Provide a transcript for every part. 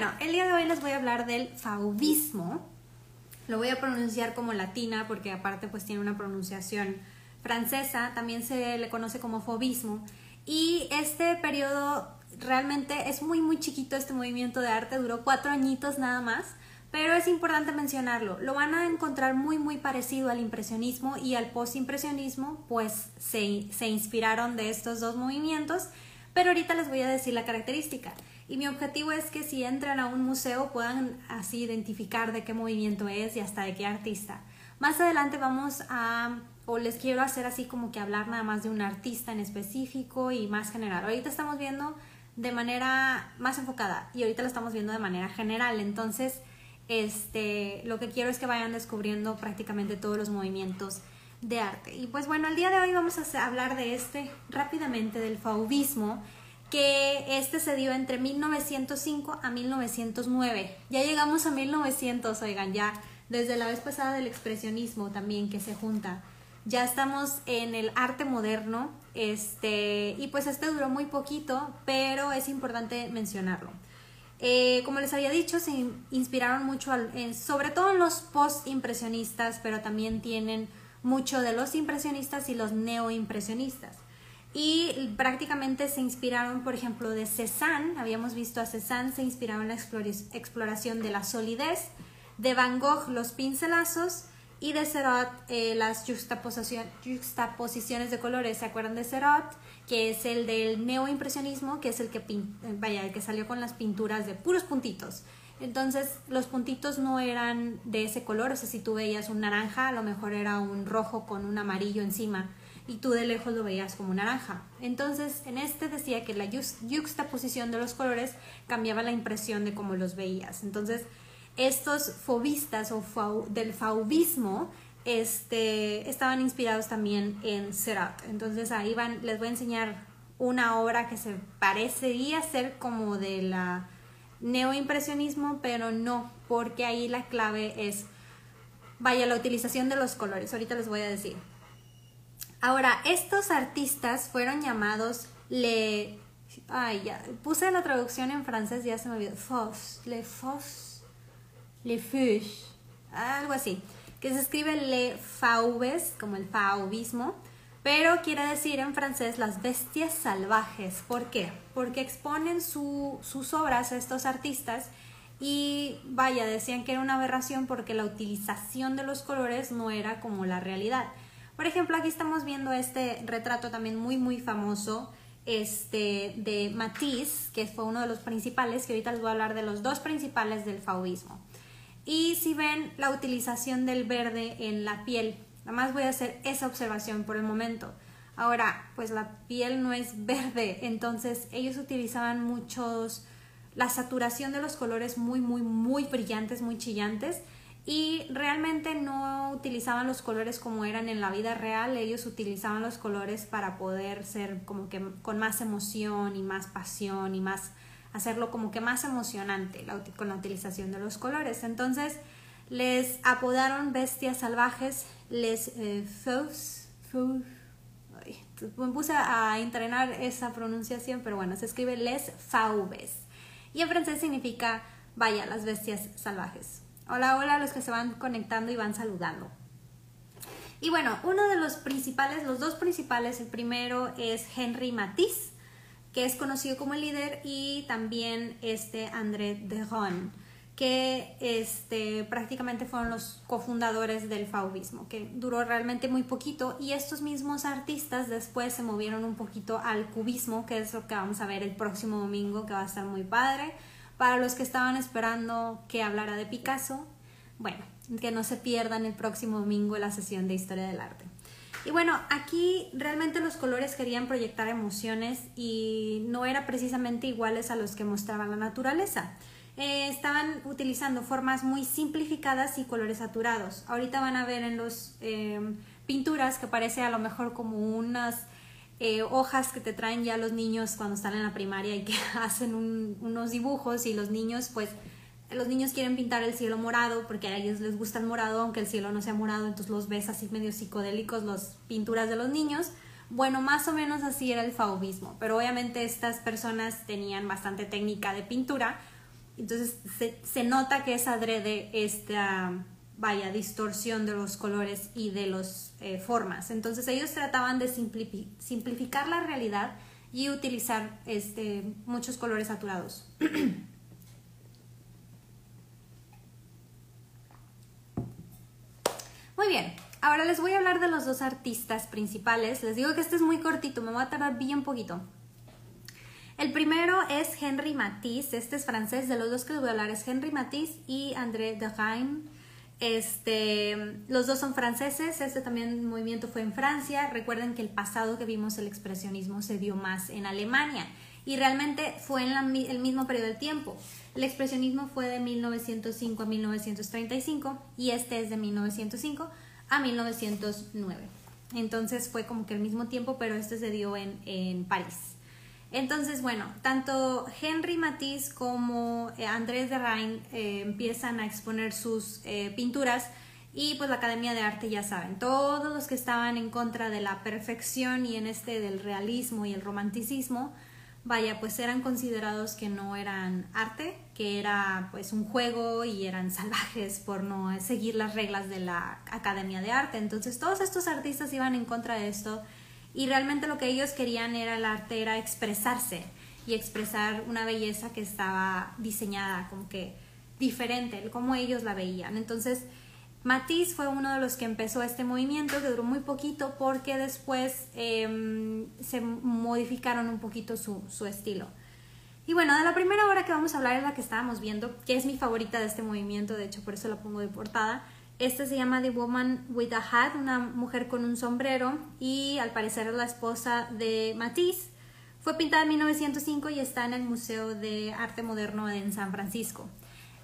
bueno, el día de hoy les voy a hablar del fauvismo. Lo voy a pronunciar como latina porque aparte pues tiene una pronunciación francesa, también se le conoce como fauvismo. Y este periodo realmente es muy muy chiquito, este movimiento de arte duró cuatro añitos nada más. Pero es importante mencionarlo, lo van a encontrar muy muy parecido al impresionismo y al postimpresionismo, pues se, se inspiraron de estos dos movimientos, pero ahorita les voy a decir la característica. Y mi objetivo es que si entran a un museo puedan así identificar de qué movimiento es y hasta de qué artista. Más adelante vamos a, o les quiero hacer así como que hablar nada más de un artista en específico y más general. Ahorita estamos viendo de manera más enfocada y ahorita lo estamos viendo de manera general. Entonces, este, lo que quiero es que vayan descubriendo prácticamente todos los movimientos de arte. Y pues bueno, el día de hoy vamos a hablar de este rápidamente, del fauvismo, que este se dio entre 1905 a 1909. Ya llegamos a 1900, oigan, ya desde la vez pasada del expresionismo también que se junta. Ya estamos en el arte moderno, este, y pues este duró muy poquito, pero es importante mencionarlo. Eh, como les había dicho, se inspiraron mucho, sobre todo en los post-impresionistas, pero también tienen mucho de los impresionistas y los neoimpresionistas. Y prácticamente se inspiraron, por ejemplo, de Cézanne, habíamos visto a Cézanne, se inspiraron en la exploración de la solidez, de Van Gogh los pincelazos y de Serot eh, las juxtaposiciones de colores. ¿Se acuerdan de Serot? que es el del neoimpresionismo, que es el que, vaya, el que salió con las pinturas de puros puntitos. Entonces, los puntitos no eran de ese color, o sea, si tú veías un naranja, a lo mejor era un rojo con un amarillo encima, y tú de lejos lo veías como naranja. Entonces, en este decía que la juxtaposición de los colores cambiaba la impresión de cómo los veías. Entonces, estos fobistas o del fauvismo este, estaban inspirados también en Seurat. Entonces ahí van, les voy a enseñar una obra que se parecería ser como de la neoimpresionismo, pero no, porque ahí la clave es, vaya, la utilización de los colores. Ahorita les voy a decir. Ahora, estos artistas fueron llamados le... Ay, ya, puse la traducción en francés, ya se me olvidó. Fos, le fos, le fush, algo así que se escribe le fauves, como el fauvismo, pero quiere decir en francés las bestias salvajes. ¿Por qué? Porque exponen sus obras a estos artistas y vaya, decían que era una aberración porque la utilización de los colores no era como la realidad. Por ejemplo, aquí estamos viendo este retrato también muy muy famoso este, de Matisse, que fue uno de los principales, que ahorita les voy a hablar de los dos principales del fauvismo. Y si ven la utilización del verde en la piel, nada más voy a hacer esa observación por el momento. Ahora, pues la piel no es verde, entonces ellos utilizaban muchos, la saturación de los colores muy, muy, muy brillantes, muy chillantes y realmente no utilizaban los colores como eran en la vida real, ellos utilizaban los colores para poder ser como que con más emoción y más pasión y más hacerlo como que más emocionante con la utilización de los colores. Entonces les apodaron bestias salvajes, les eh, me puse a entrenar esa pronunciación, pero bueno, se escribe les fauves. Y en francés significa, vaya, las bestias salvajes. Hola, hola a los que se van conectando y van saludando. Y bueno, uno de los principales, los dos principales, el primero es Henry Matisse, que es conocido como el líder, y también este André Deron, que este, prácticamente fueron los cofundadores del fauvismo, que duró realmente muy poquito, y estos mismos artistas después se movieron un poquito al cubismo, que es lo que vamos a ver el próximo domingo, que va a estar muy padre. Para los que estaban esperando que hablara de Picasso, bueno, que no se pierdan el próximo domingo la sesión de Historia del Arte. Y bueno, aquí realmente los colores querían proyectar emociones y no eran precisamente iguales a los que mostraba la naturaleza. Eh, estaban utilizando formas muy simplificadas y colores saturados. Ahorita van a ver en las em, pinturas que parece a lo mejor como unas eh, hojas que te traen ya los niños cuando están en la primaria y que hacen unos dibujos y los niños pues los niños quieren pintar el cielo morado porque a ellos les gusta el morado, aunque el cielo no sea morado, entonces los ves así medio psicodélicos, las pinturas de los niños. Bueno, más o menos así era el fauvismo, pero obviamente estas personas tenían bastante técnica de pintura Entonces se, nota que es adrede esta, vaya, distorsión de los colores y de las eh, formas. Entonces ellos trataban de simplificar la realidad y utilizar este, muchos colores saturados. Muy bien, ahora les voy a hablar de los dos artistas principales. Les digo que este es muy cortito, me voy a tardar bien poquito. El primero es Henry Matisse, este es francés, de los dos que les voy a hablar es Henry Matisse y André Derain. Este, los dos son franceses, este también movimiento fue en Francia. Recuerden que el pasado que vimos el expresionismo se dio más en Alemania y realmente fue en el mismo periodo de tiempo. El expresionismo fue de 1905 a 1935 y este es de 1905 a 1909. Entonces fue como que el mismo tiempo, pero este se dio en, en París. Entonces, bueno, tanto Henry Matisse como eh, Andrés de Rhein eh, empiezan a exponer sus eh, pinturas y pues la Academia de Arte ya saben, todos los que estaban en contra de la perfección y en este del realismo y el romanticismo, vaya, pues eran considerados que no eran arte, que era pues un juego y eran salvajes por no seguir las reglas de la Academia de Arte. Entonces todos estos artistas iban en contra de esto y realmente lo que ellos querían era el arte, era expresarse y expresar una belleza que estaba diseñada como que diferente, como ellos la veían. Entonces, Matisse fue uno de los que empezó este movimiento, que duró muy poquito porque después em, se modificaron un poquito su, su estilo. Y bueno, de la primera obra que vamos a hablar es la que estábamos viendo, que es mi favorita de este movimiento, de hecho por eso la pongo de portada, esta se llama The Woman with a Hat, una mujer con un sombrero y al parecer es la esposa de Matisse. Fue pintada en 1905 y está en el Museo de Arte Moderno en San Francisco.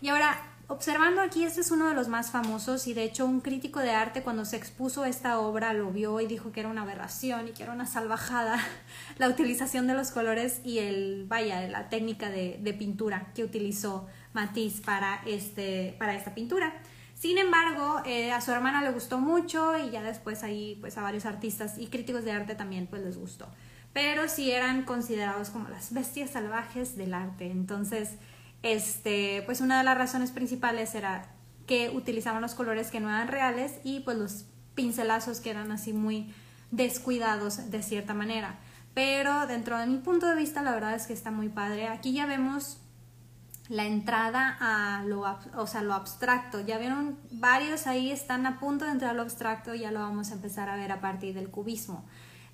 Y ahora, observando aquí, este es uno de los más famosos y de hecho un crítico de arte cuando se expuso esta obra lo vio y dijo que era una aberración y que era una salvajada la utilización de los colores y el, vaya, la técnica de, de pintura que utilizó Matisse para, este, para esta pintura. Sin embargo, eh, a su hermana le gustó mucho y ya después ahí pues a varios artistas y críticos de arte también pues les gustó. Pero sí eran considerados como las bestias salvajes del arte. Entonces, este, pues una de las razones principales era que utilizaban los colores que no eran reales y pues los pincelazos que eran así muy descuidados de cierta manera. Pero dentro de mi punto de vista, la verdad es que está muy padre. Aquí ya vemos la entrada a lo, o sea, lo abstracto. Ya vieron, varios ahí están a punto de entrar a lo abstracto, ya lo vamos a empezar a ver a partir del cubismo.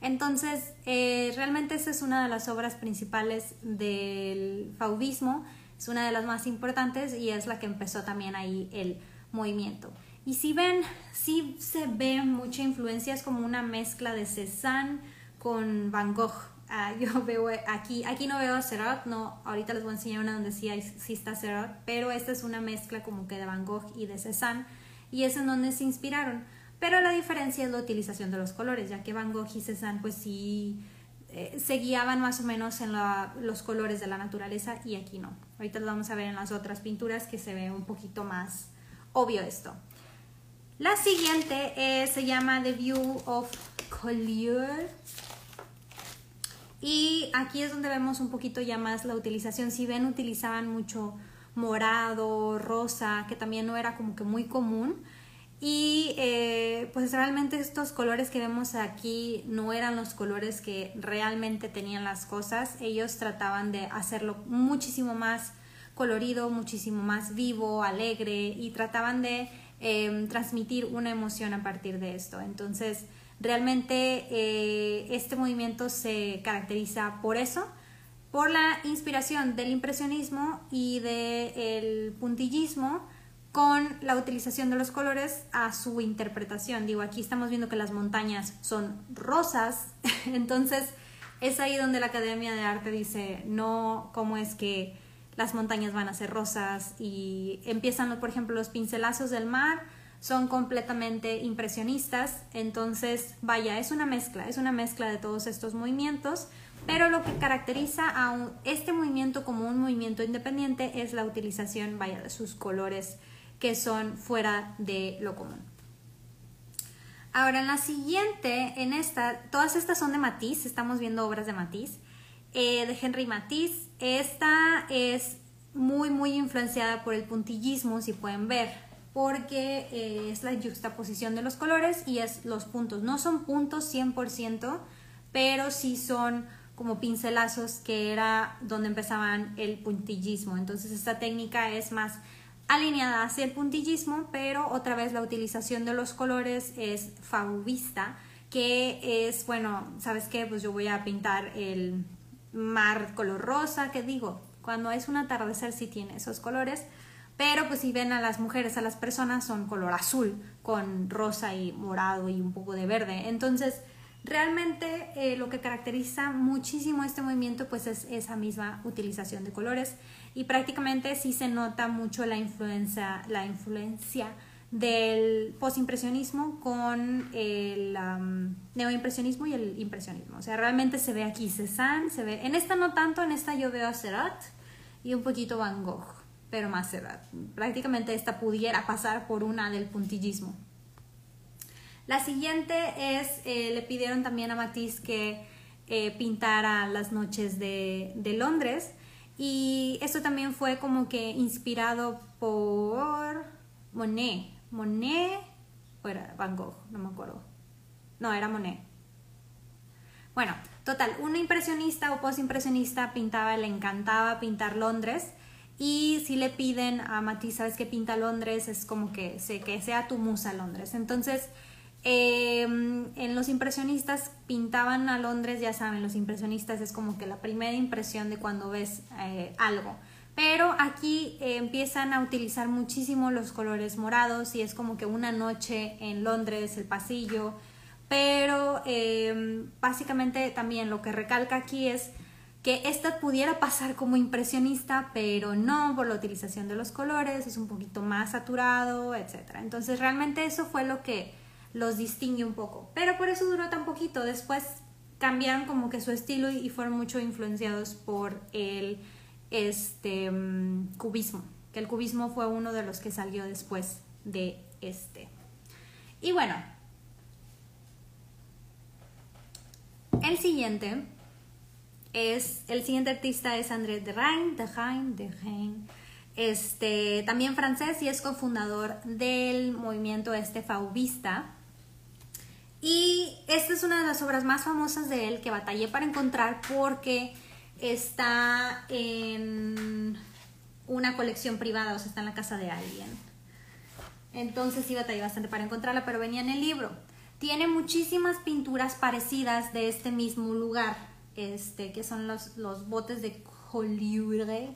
Entonces, eh, realmente esa es una de las obras principales del fauvismo, es una de las más importantes y es la que empezó también ahí el movimiento. Y si ven, sí se ve mucha influencia, es como una mezcla de Cézanne con Van Gogh, Ah, yo veo aquí, aquí no veo Serrat, no, ahorita les voy a enseñar una donde sí, sí está pero esta es una mezcla como que de Van Gogh y de Cézanne y es en donde se inspiraron. Pero la diferencia es la utilización de los colores, ya que Van Gogh y Cézanne pues sí eh, se guiaban más o menos en los colores de la naturaleza y aquí no. Ahorita lo vamos a ver en las otras pinturas que se ve un poquito más obvio esto. La siguiente eh, se llama The View of Collier y aquí es donde vemos un poquito ya más la utilización. Si ven, utilizaban mucho morado, rosa, que también no era como que muy común. Y eh, pues realmente estos colores que vemos aquí no eran los colores que realmente tenían las cosas. Ellos trataban de hacerlo muchísimo más colorido, muchísimo más vivo, alegre y trataban de eh, transmitir una emoción a partir de esto. Entonces, Realmente eh, este movimiento se caracteriza por eso, por la inspiración del impresionismo y del puntillismo con la utilización de los colores a su interpretación. Digo, aquí estamos viendo que las montañas son rosas, entonces es ahí donde la Academia de Arte dice, no, ¿cómo es que las montañas van a ser rosas? Y empiezan, por ejemplo, los pincelazos del mar son completamente impresionistas, entonces vaya, es una mezcla, es una mezcla de todos estos movimientos, pero lo que caracteriza a este movimiento como un movimiento independiente es la utilización, vaya, de sus colores que son fuera de lo común. Ahora, en la siguiente, en esta, todas estas son de Matisse, estamos viendo obras de Matisse, eh, de Henry Matisse. Esta es muy, muy influenciada por el puntillismo, si pueden ver, porque eh, es la juxtaposición de los colores y es los puntos. No son puntos 100%, pero sí son como pincelazos que era donde empezaban el puntillismo. Entonces esta técnica es más alineada hacia el puntillismo, pero otra vez la utilización de los colores es fauvista, que es, bueno, ¿sabes qué? Pues yo voy a pintar el mar color rosa, que digo, cuando es un atardecer sí tiene esos colores, pero pues si ven a las mujeres, a las personas son color azul, con rosa y morado y un poco de verde. Entonces, realmente eh, lo que caracteriza muchísimo este movimiento pues es esa misma utilización de colores y prácticamente sí se nota mucho la influencia, la influencia del postimpresionismo con el neoimpresionismo y el impresionismo. O sea, realmente se ve aquí Cézanne, se ve... En esta no tanto, en esta yo veo a Serrat y un poquito Van Gogh, pero más Serrat. Prácticamente esta pudiera pasar por una del puntillismo. La siguiente es, eh, le pidieron también a Matisse que eh, pintara las noches de, de Londres y esto también fue como que inspirado por Monet, Monet o era Van Gogh, no me acuerdo. No, era Monet. Bueno, total, un impresionista o postimpresionista pintaba, le encantaba pintar Londres. Y si le piden a Matisse, ¿sabes qué pinta Londres? Es como que, sé, que sea tu musa Londres. Entonces, em, en los impresionistas pintaban a Londres, ya saben, los impresionistas es como que la primera impresión de cuando ves eh, algo. Pero aquí empiezan a utilizar muchísimo los colores morados y es como que una noche en Londres, el pasillo. Pero em, básicamente también lo que recalca aquí es que esta pudiera pasar como impresionista, pero no por la utilización de los colores, es un poquito más saturado, etc. Entonces realmente eso fue lo que los distingue un poco. Pero por eso duró tan poquito. Después cambiaron como que su estilo y fueron mucho influenciados por el este mm, cubismo, que el cubismo fue uno de los que salió después de este. Y bueno, el siguiente es, el siguiente artista es André Derain, Derain, Derain, este, también francés y es cofundador del movimiento este fauvista. Y esta es una de las obras más famosas de él que batallé para encontrar porque está en una colección privada, o sea, está en la casa de alguien. Entonces sí batallé bastante para encontrarla, pero venía en el libro. Tiene muchísimas pinturas parecidas de este mismo lugar, este, que son los, los botes de Collioure.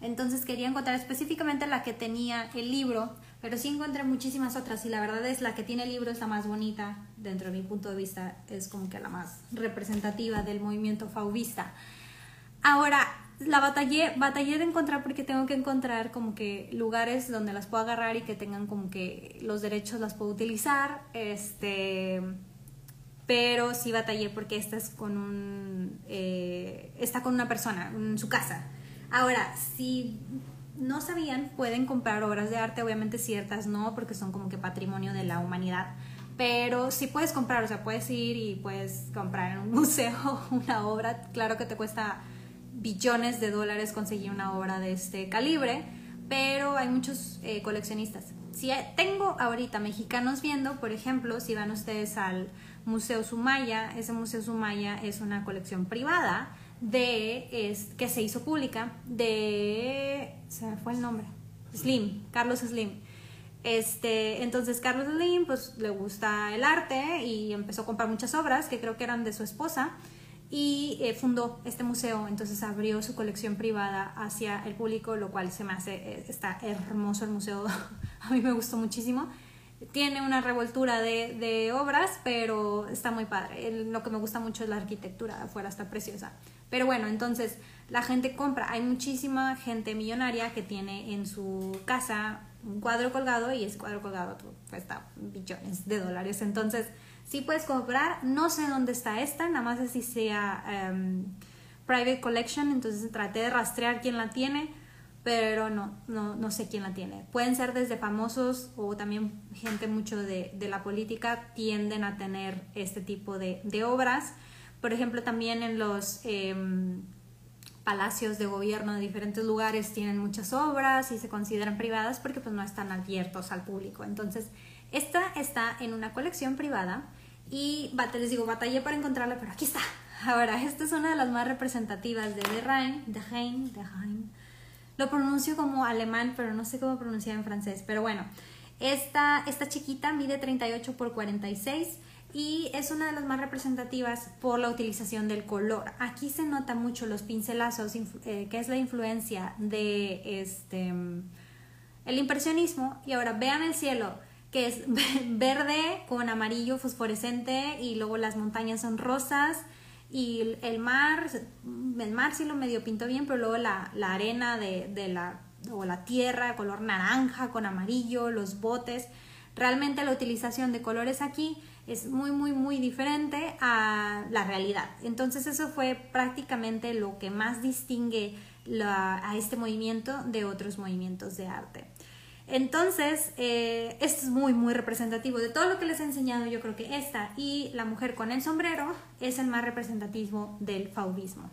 Entonces quería encontrar específicamente la que tenía el libro, pero sí encontré muchísimas otras y la verdad es la que tiene el libro es la más bonita, dentro de mi punto de vista, es como que la más representativa del movimiento fauvista. Ahora, la batallé, batallé de encontrar porque tengo que encontrar como que lugares donde las puedo agarrar y que tengan como que los derechos las puedo utilizar, este, pero sí batallé porque esta es con un, eh, está con una persona en su casa. Ahora, si no sabían, pueden comprar obras de arte, obviamente ciertas no, porque son como que patrimonio de la humanidad, pero sí puedes comprar, o sea, puedes ir y puedes comprar en un museo una obra, claro que te cuesta billones de dólares conseguir una obra de este calibre, pero hay muchos eh, coleccionistas. Si tengo ahorita mexicanos viendo, por ejemplo, si van ustedes al Museo Sumaya, ese Museo Sumaya es una colección privada de es, que se hizo pública de se me fue el nombre. Slim Carlos Slim. Este entonces Carlos Slim pues le gusta el arte y empezó a comprar muchas obras que creo que eran de su esposa y eh, fundó este museo, entonces abrió su colección privada hacia el público, lo cual se me hace, eh, está hermoso el museo, a mí me gustó muchísimo. Tiene una revoltura de, de obras, pero está muy padre. lo que me gusta mucho es la arquitectura de afuera, está preciosa. Pero bueno, entonces la gente compra. Hay muchísima gente millonaria que tiene en su casa un cuadro colgado y ese cuadro colgado cuesta billones de dólares. Entonces, Sí puedes comprar, no sé dónde está esta, nada más si sea em, private collection, entonces traté de rastrear quién la tiene, pero no, no, no sé quién la tiene. Pueden ser desde famosos o también gente mucho de, de la política tienden a tener este tipo de, de, obras. Por ejemplo, también en los... Em, palacios de gobierno de diferentes lugares tienen muchas obras y se consideran privadas porque pues no están abiertos al público. Entonces, esta está en una colección privada y les digo, batallé para encontrarla, pero aquí está. Ahora, esta es una de las más representativas de De Rhein, de Hein, de Hein. Lo pronuncio como alemán, pero no sé cómo pronunciar en francés. Pero bueno, esta, esta chiquita mide 38 por 46 y es una de las más representativas por la utilización del color. Aquí se nota mucho los pincelazos, eh, que es la influencia de este el impresionismo. Y ahora vean el cielo, que es verde con amarillo fosforescente y luego las montañas son rosas y el mar, el mar sí lo medio pintó bien, pero luego la, la arena de, de la o la tierra color naranja con amarillo, los botes. Realmente la utilización de colores aquí es muy, muy, muy diferente a la realidad. Entonces eso fue prácticamente lo que más distingue a este movimiento de otros movimientos de arte. Entonces, eh, esto es muy, muy representativo. De todo lo que les he enseñado, yo creo que esta y la mujer con el sombrero es el más representativo del fauvismo.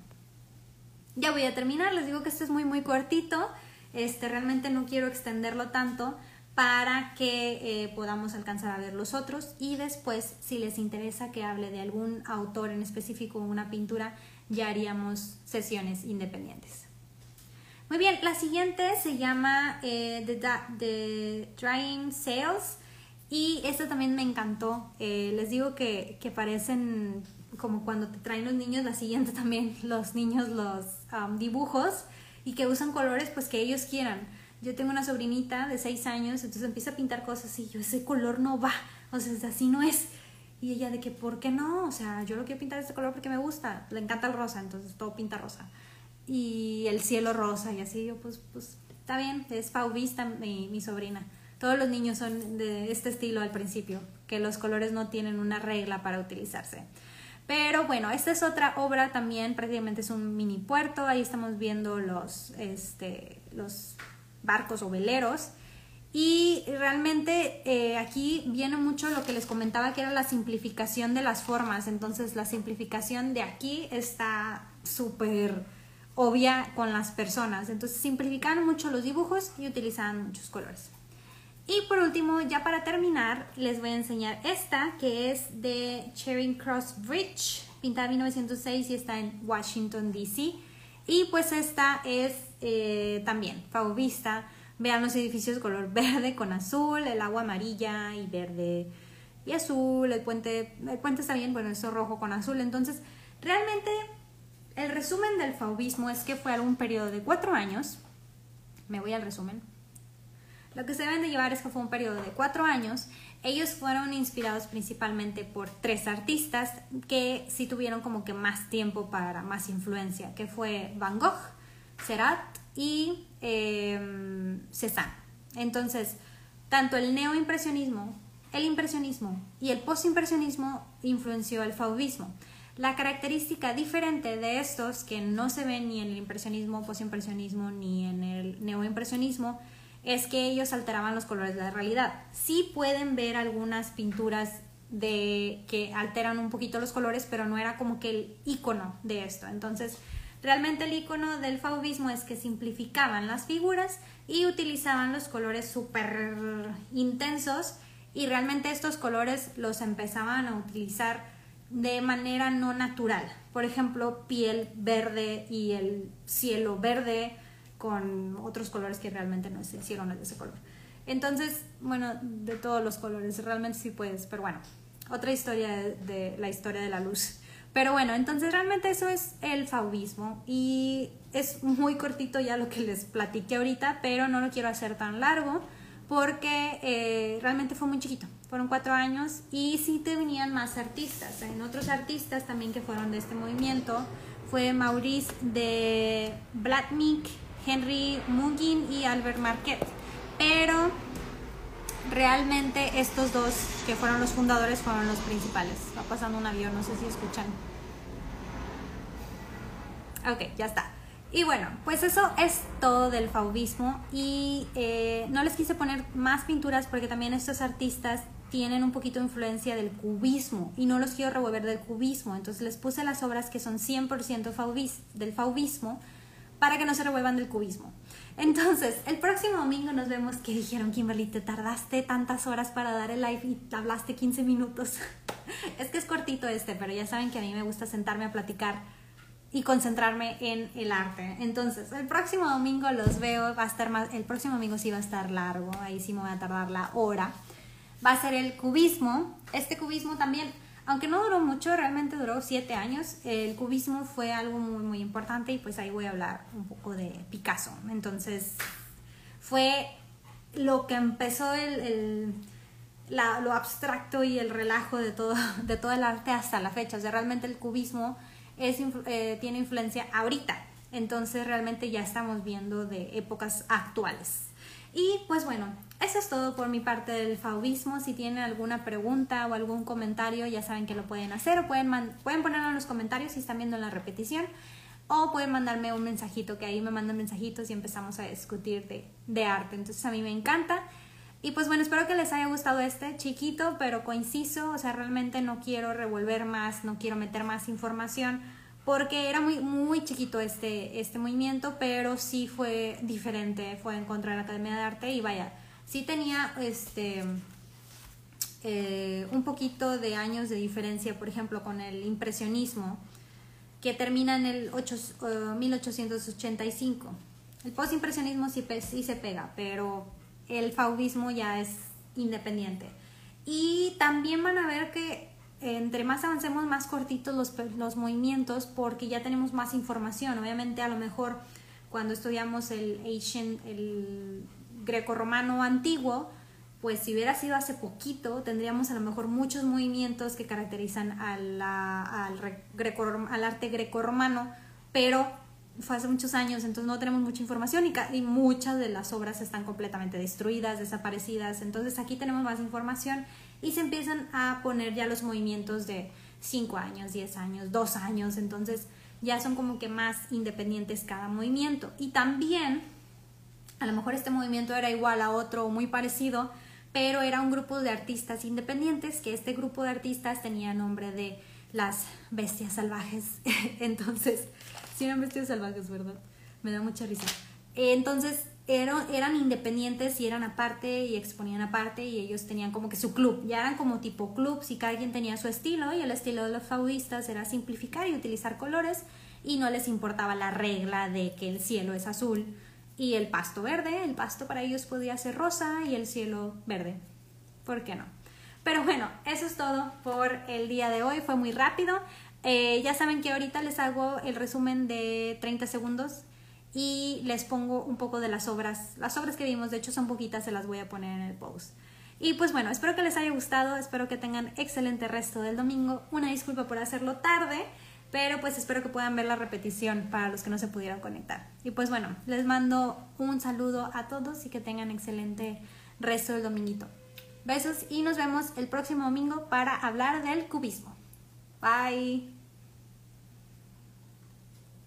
Ya voy a terminar, les digo que esto es muy, muy cortito. Este, realmente no quiero extenderlo tanto para que eh, podamos alcanzar a ver los otros y después si les interesa que hable de algún autor en específico o una pintura ya haríamos sesiones independientes. Muy bien, la siguiente se llama eh, The, Drying Sales y esta también me encantó. Eh, les digo que, que, parecen como cuando te traen los niños, la siguiente también los niños los um, dibujos y que usan colores pues que ellos quieran. Yo tengo una sobrinita de 6 años, entonces empieza a pintar cosas y yo ese color no va, o sea, así no es. Y ella de que, ¿por qué no? O sea, yo lo quiero pintar este color porque me gusta, le encanta el rosa, entonces todo pinta rosa. Y el cielo rosa y así, yo pues, pues está bien, es fauvista mi, mi sobrina. Todos los niños son de este estilo al principio, que los colores no tienen una regla para utilizarse. Pero bueno, esta es otra obra también, prácticamente es un mini puerto, ahí estamos viendo los, este, los barcos o veleros. Y realmente eh, aquí viene mucho lo que les comentaba que era la simplificación de las formas. Entonces la simplificación de aquí está súper obvia con las personas. Entonces simplificaron mucho los dibujos y utilizaban muchos colores. Y por último, ya para terminar, les voy a enseñar esta que es de Charing Cross Bridge, pintada en 1906 y está en Washington, D.C. Y pues esta es eh, también fauvista. Vean los edificios de color verde con azul, el agua amarilla y verde y azul, el puente, el puente está bien, bueno, eso rojo con azul. Entonces, realmente el resumen del fauvismo es que fue algún periodo de cuatro años. Me voy al resumen lo que se deben de llevar es que fue un periodo de cuatro años. Ellos fueron inspirados principalmente por tres artistas que sí tuvieron como que más tiempo para más influencia, que fue Van Gogh, Seurat y eh, Cézanne. Entonces, tanto el neoimpresionismo, el impresionismo y el postimpresionismo influenció el fauvismo. La característica diferente de estos, que no se ven ni en el impresionismo, postimpresionismo ni en el neoimpresionismo, es que ellos alteraban los colores de la realidad. Sí pueden ver algunas pinturas de que alteran un poquito los colores, pero no era como que el icono de esto. Entonces, realmente el icono del fauvismo es que simplificaban las figuras y utilizaban los colores súper intensos y realmente estos colores los empezaban a utilizar de manera no natural. Por ejemplo, piel verde y el cielo verde con otros colores que realmente no se hicieron de ese color. Entonces, bueno, de todos los colores, realmente sí puedes, pero bueno, otra historia de, la historia de la luz. Pero bueno, entonces realmente eso es el fauvismo y es muy cortito ya lo que les platiqué ahorita, pero no lo quiero hacer tan largo porque eh, realmente fue muy chiquito. Fueron cuatro años y sí te venían más artistas. En otros artistas también que fueron de este movimiento fue Maurice de Blatnik, Henry Mugin y Albert Marquette. Pero realmente estos dos que fueron los fundadores fueron los principales. Va pasando un avión, no sé si escuchan. Ok, ya está. Y bueno, pues eso es todo del fauvismo y eh, no les quise poner más pinturas porque también estos artistas tienen un poquito de influencia del cubismo y no los quiero revolver del cubismo, entonces les puse las obras que son 100% fauvis, del fauvismo para que no se revuelvan del cubismo. Entonces, el próximo domingo nos vemos que dijeron, Kimberly, te tardaste tantas horas para dar el live y hablaste 15 minutos. es que es cortito este, pero ya saben que a mí me gusta sentarme a platicar y concentrarme en el arte. Entonces, el próximo domingo los veo, va a estar más, el próximo domingo sí va a estar largo, ahí sí me voy a tardar la hora. Va a ser el cubismo. Este cubismo también aunque no duró mucho, realmente duró siete años, el cubismo fue algo muy, muy importante y pues ahí voy a hablar un poco de Picasso. Entonces, fue lo que empezó el, lo abstracto y el relajo de todo, de todo el arte hasta la fecha. O sea, realmente el cubismo es, eh, tiene influencia ahorita. Entonces, realmente ya estamos viendo de épocas actuales. Y pues bueno, eso es todo por mi parte del faubismo. Si tienen alguna pregunta o algún comentario, ya saben que lo pueden hacer o pueden, pueden ponerlo en los comentarios si están viendo la repetición. O pueden mandarme un mensajito, que ahí me mandan mensajitos y empezamos a discutir de, de arte. Entonces a mí me encanta. Y pues bueno, espero que les haya gustado este chiquito, pero coinciso. O sea, realmente no quiero revolver más, no quiero meter más información porque era muy, muy chiquito este, este movimiento, pero sí fue diferente, fue en contra de la Academia de Arte y vaya, sí tenía este, eh, un poquito de años de diferencia, por ejemplo, con el impresionismo, que termina en el 1885. El postimpresionismo sí, sí se pega, pero el faudismo ya es independiente. Y también van a ver que entre más avancemos, más cortitos los, los movimientos porque ya tenemos más información. Obviamente, a lo mejor cuando estudiamos el Asian, el greco-romano antiguo, pues si hubiera sido hace poquito, tendríamos a lo mejor muchos movimientos que caracterizan al, al arte greco-romano, pero fue hace muchos años, entonces no tenemos mucha información y, y, muchas de las obras están completamente destruidas, desaparecidas, entonces aquí tenemos más información y se empiezan a poner ya los movimientos de 5 años, 10 años, 2 años, entonces ya son como que más independientes cada movimiento y también a lo mejor este movimiento era igual a otro o muy parecido, pero era un grupo de artistas independientes, que este grupo de artistas tenía nombre de las bestias salvajes. Entonces, sí eran bestias salvajes, ¿verdad? Me da mucha risa. Entonces, eran, independientes y eran aparte y exponían aparte y ellos tenían como que su club. Ya eran como tipo clubs y cada quien tenía su estilo y el estilo de los faudistas era simplificar y utilizar colores y no les importaba la regla de que el cielo es azul y el pasto verde, el pasto para ellos podía ser rosa y el cielo verde. ¿Por qué no? Pero bueno, eso es todo por el día de hoy, fue muy rápido. Eh, ya saben que ahorita les hago el resumen de 30 segundos y les pongo un poco de las obras. Las obras que vimos, de hecho son poquitas, se las voy a poner en el post. Y pues bueno, espero que les haya gustado, espero que tengan excelente resto del domingo. Una disculpa por hacerlo tarde. Pero pues espero que puedan ver la repetición para los que no se pudieron conectar. Y pues bueno, les mando un saludo a todos y que tengan excelente resto del dominguito. Besos y nos vemos el próximo domingo para hablar del cubismo. Bye.